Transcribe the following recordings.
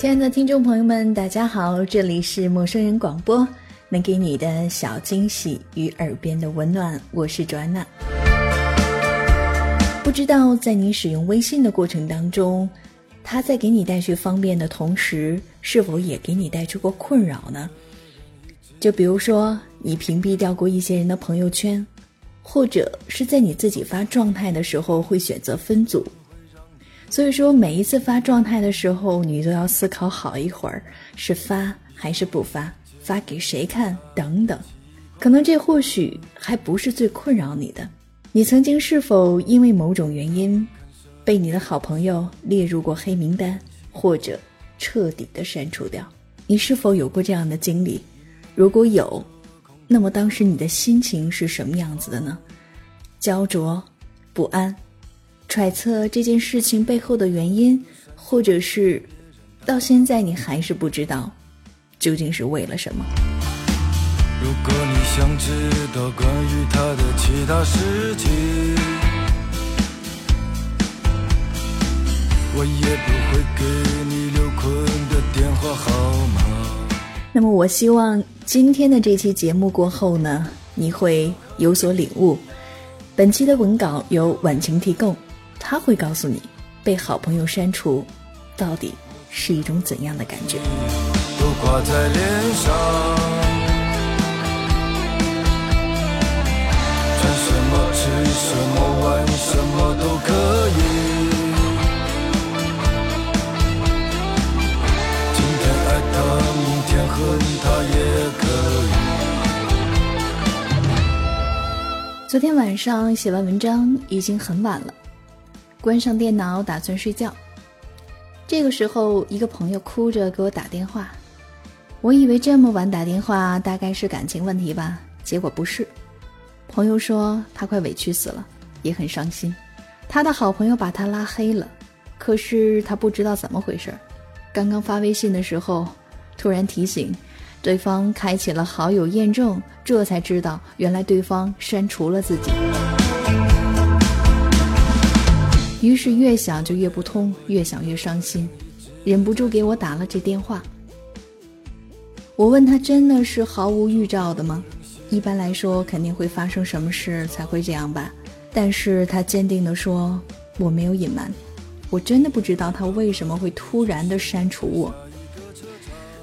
亲爱的听众朋友们，大家好，这里是陌生人广播，能给你的小惊喜与耳边的温暖，我是卓安娜。不知道在你使用微信的过程当中，它在给你带去方便的同时，是否也给你带出过困扰呢？就比如说，你屏蔽掉过一些人的朋友圈，或者是在你自己发状态的时候会选择分组。所以说，每一次发状态的时候，你都要思考好一会儿，是发还是不发，发给谁看等等。可能这或许还不是最困扰你的。你曾经是否因为某种原因，被你的好朋友列入过黑名单，或者彻底的删除掉？你是否有过这样的经历？如果有，那么当时你的心情是什么样子的呢？焦灼、不安。揣测这件事情背后的原因，或者是到现在你还是不知道究竟是为了什么。如果你想知道关于他的其他事情，我也不会给你刘坤的电话号码。那么，我希望今天的这期节目过后呢，你会有所领悟。本期的文稿由婉晴提供。他会告诉你，被好朋友删除，到底是一种怎样的感觉。都挂在脸上，穿什么吃什么玩什么都可以。今天爱他，明天恨他也可以。昨天晚上写完文章，已经很晚了。关上电脑，打算睡觉。这个时候，一个朋友哭着给我打电话。我以为这么晚打电话，大概是感情问题吧，结果不是。朋友说他快委屈死了，也很伤心。他的好朋友把他拉黑了，可是他不知道怎么回事。刚刚发微信的时候，突然提醒对方开启了好友验证，这才知道原来对方删除了自己。于是越想就越不通，越想越伤心，忍不住给我打了这电话。我问他真的是毫无预兆的吗？一般来说肯定会发生什么事才会这样吧。但是他坚定地说我没有隐瞒，我真的不知道他为什么会突然的删除我。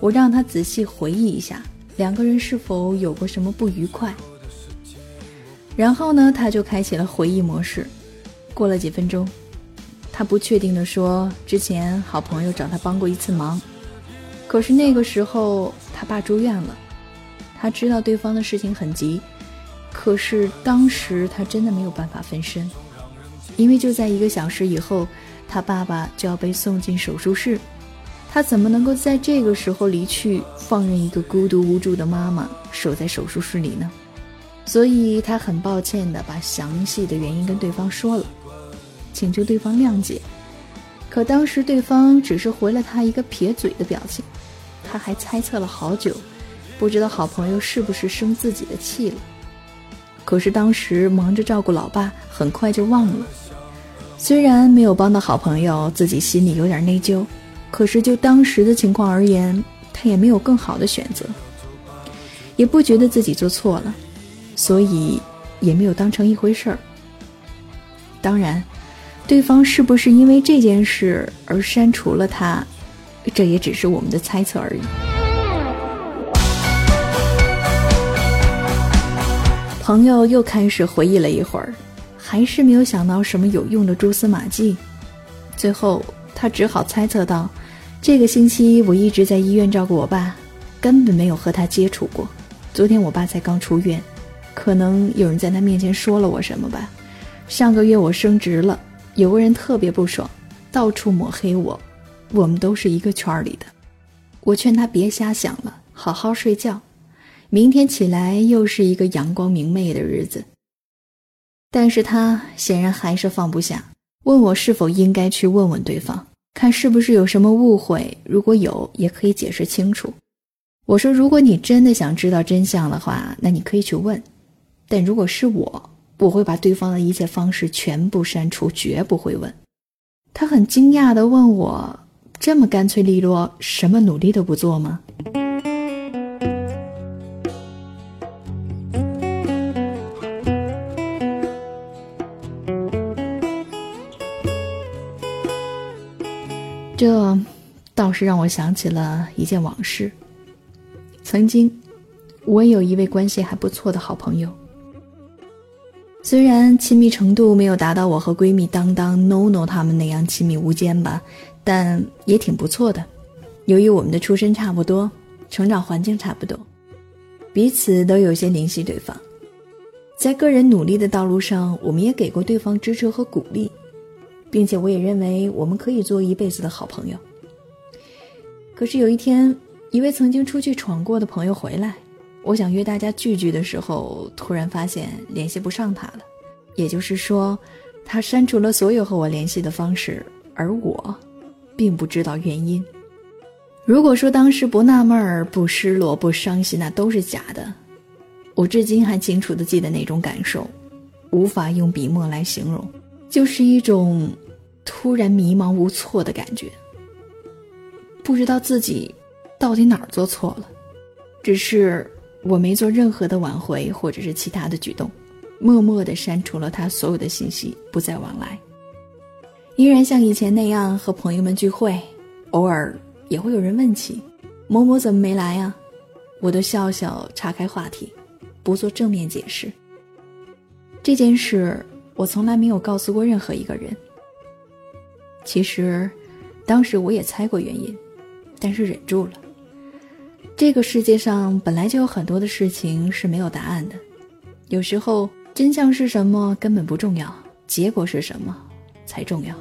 我让他仔细回忆一下，两个人是否有过什么不愉快。然后呢，他就开启了回忆模式。过了几分钟。他不确定地说：“之前好朋友找他帮过一次忙，可是那个时候他爸住院了。他知道对方的事情很急，可是当时他真的没有办法分身，因为就在一个小时以后，他爸爸就要被送进手术室。他怎么能够在这个时候离去，放任一个孤独无助的妈妈守在手术室里呢？所以他很抱歉地把详细的原因跟对方说了。”请求对方谅解，可当时对方只是回了他一个撇嘴的表情，他还猜测了好久，不知道好朋友是不是生自己的气了。可是当时忙着照顾老爸，很快就忘了。虽然没有帮到好朋友，自己心里有点内疚，可是就当时的情况而言，他也没有更好的选择，也不觉得自己做错了，所以也没有当成一回事儿。当然。对方是不是因为这件事而删除了他？这也只是我们的猜测而已。朋友又开始回忆了一会儿，还是没有想到什么有用的蛛丝马迹。最后，他只好猜测到，这个星期我一直在医院照顾我爸，根本没有和他接触过。昨天我爸才刚出院，可能有人在他面前说了我什么吧。上个月我升职了。有个人特别不爽，到处抹黑我。我们都是一个圈里的。我劝他别瞎想了，好好睡觉。明天起来又是一个阳光明媚的日子。但是他显然还是放不下，问我是否应该去问问对方，看是不是有什么误会。如果有，也可以解释清楚。我说，如果你真的想知道真相的话，那你可以去问。但如果是我。我会把对方的一切方式全部删除，绝不会问。他很惊讶地问我：“这么干脆利落，什么努力都不做吗？这倒是让我想起了一件往事。曾经，我有一位关系还不错的好朋友。虽然亲密程度没有达到我和闺蜜当当、NONO 他们那样亲密无间吧，但也挺不错的。由于我们的出身差不多，成长环境差不多，彼此都有些联系对方。在个人努力的道路上，我们也给过对方支持和鼓励。并且我也认为我们可以做一辈子的好朋友。可是有一天，一位曾经出去闯过的朋友回来，我想约大家聚聚的时候，突然发现联系不上他了。也就是说，他删除了所有和我联系的方式，而我，并不知道原因。如果说当时不纳闷儿、不失落、不伤心，那都是假的。我至今还清楚的记得那种感受，无法用笔墨来形容，就是一种。突然迷茫无措的感觉，不知道自己到底哪儿做错了。只是我没做任何的挽回或者是其他的举动，默默的删除了他所有的信息，不再往来。依然像以前那样和朋友们聚会，偶尔也会有人问起某某怎么没来呀，我都笑笑岔开话题，不做正面解释。这件事我从来没有告诉过任何一个人。其实，当时我也猜过原因，但是忍住了。这个世界上本来就有很多的事情是没有答案的，有时候真相是什么根本不重要，结果是什么才重要。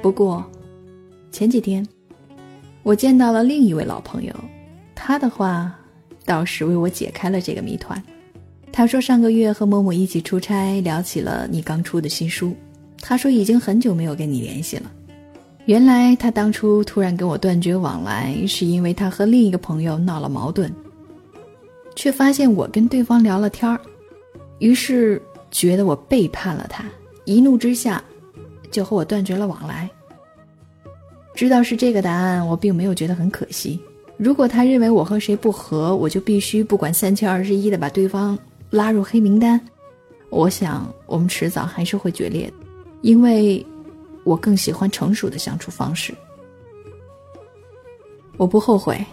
不过，前几天我见到了另一位老朋友。他的话倒是为我解开了这个谜团。他说上个月和某某一起出差，聊起了你刚出的新书。他说已经很久没有跟你联系了。原来他当初突然跟我断绝往来，是因为他和另一个朋友闹了矛盾，却发现我跟对方聊了天儿，于是觉得我背叛了他，一怒之下就和我断绝了往来。知道是这个答案，我并没有觉得很可惜。如果他认为我和谁不和，我就必须不管三七二十一的把对方拉入黑名单。我想我们迟早还是会决裂的，因为我更喜欢成熟的相处方式。我不后悔，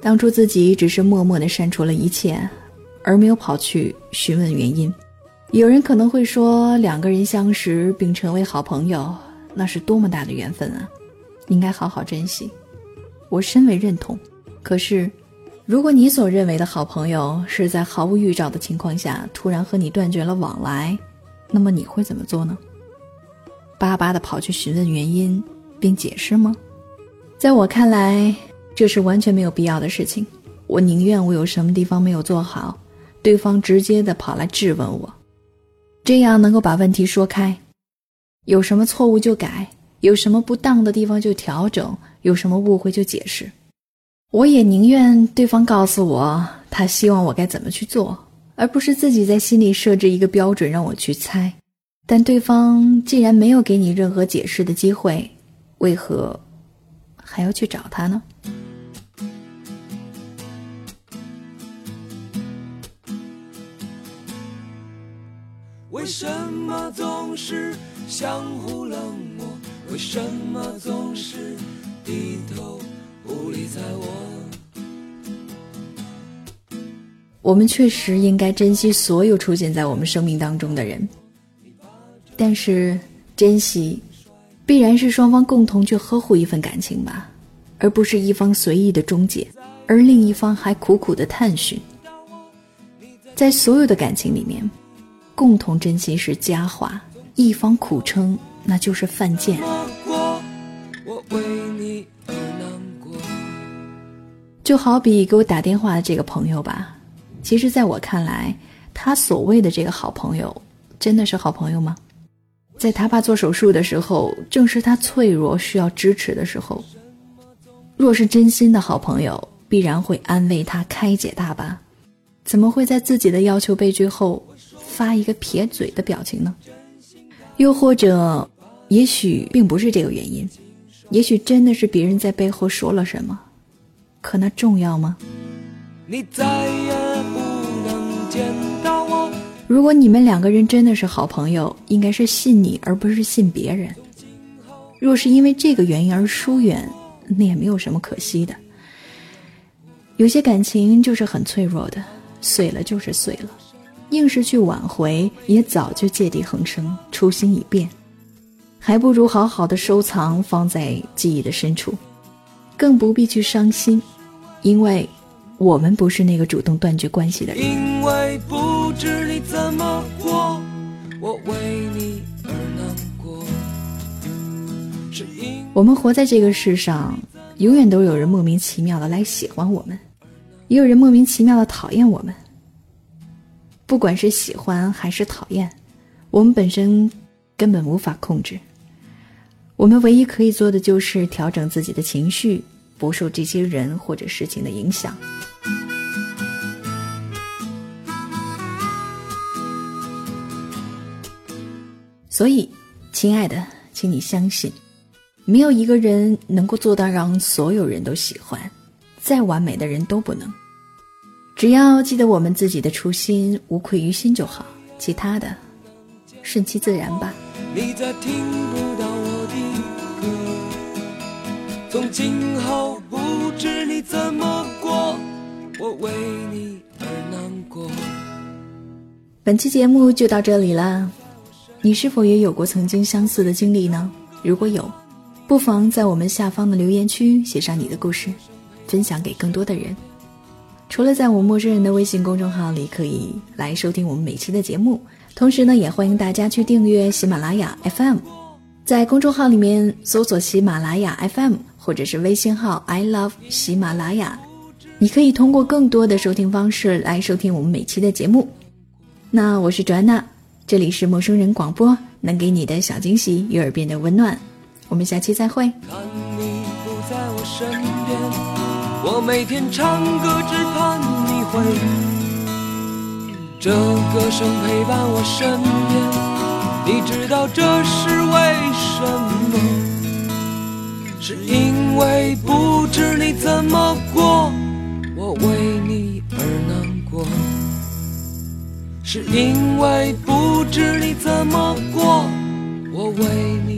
当初自己只是默默的删除了一切，而没有跑去询问原因。有人可能会说，两个人相识并成为好朋友，那是多么大的缘分啊，应该好好珍惜。我深为认同，可是，如果你所认为的好朋友是在毫无预兆的情况下突然和你断绝了往来，那么你会怎么做呢？巴巴的跑去询问原因并解释吗？在我看来，这是完全没有必要的事情。我宁愿我有什么地方没有做好，对方直接的跑来质问我，这样能够把问题说开，有什么错误就改，有什么不当的地方就调整。有什么误会就解释，我也宁愿对方告诉我他希望我该怎么去做，而不是自己在心里设置一个标准让我去猜。但对方既然没有给你任何解释的机会，为何还要去找他呢？为什么总是相互冷漠？为什么总是？低头不理睬我。我们确实应该珍惜所有出现在我们生命当中的人，但是珍惜必然是双方共同去呵护一份感情吧，而不是一方随意的终结，而另一方还苦苦的探寻。在所有的感情里面，共同珍惜是佳话，一方苦撑那就是犯贱。我为你而就好比给我打电话的这个朋友吧，其实在我看来，他所谓的这个好朋友，真的是好朋友吗？在他爸做手术的时候，正是他脆弱需要支持的时候。若是真心的好朋友，必然会安慰他、开解他吧。怎么会在自己的要求被拒后发一个撇嘴的表情呢？又或者，也许并不是这个原因，也许真的是别人在背后说了什么，可那重要吗？你再也不能见到我。如果你们两个人真的是好朋友，应该是信你而不是信别人。若是因为这个原因而疏远，那也没有什么可惜的。有些感情就是很脆弱的，碎了就是碎了，硬是去挽回，也早就芥蒂横生，初心已变，还不如好好的收藏，放在记忆的深处，更不必去伤心，因为我们不是那个主动断绝关系的人。因为不知你怎么过，我为你而难过。我们活在这个世上，永远都有人莫名其妙的来喜欢我们。也有人莫名其妙的讨厌我们。不管是喜欢还是讨厌，我们本身根本无法控制。我们唯一可以做的就是调整自己的情绪，不受这些人或者事情的影响。所以，亲爱的，请你相信，没有一个人能够做到让所有人都喜欢。再完美的人都不能，只要记得我们自己的初心，无愧于心就好，其他的顺其自然吧。你在听不今后不知你怎么过，我为你而难过。本期节目就到这里了，你是否也有过曾经相似的经历呢？如果有，不妨在我们下方的留言区写上你的故事。分享给更多的人。除了在我们陌生人的微信公众号里可以来收听我们每期的节目，同时呢，也欢迎大家去订阅喜马拉雅 FM，在公众号里面搜索喜马拉雅 FM，或者是微信号 I love 喜马拉雅，你可以通过更多的收听方式来收听我们每期的节目。那我是卓安娜，这里是陌生人广播，能给你的小惊喜与耳边的温暖。我们下期再会。看你不在我身边。我每天唱歌，只盼你回。这歌声陪伴我身边，你知道这是为什么？是因为不知你怎么过，我为你而难过。是因为不知你怎么过，我为你。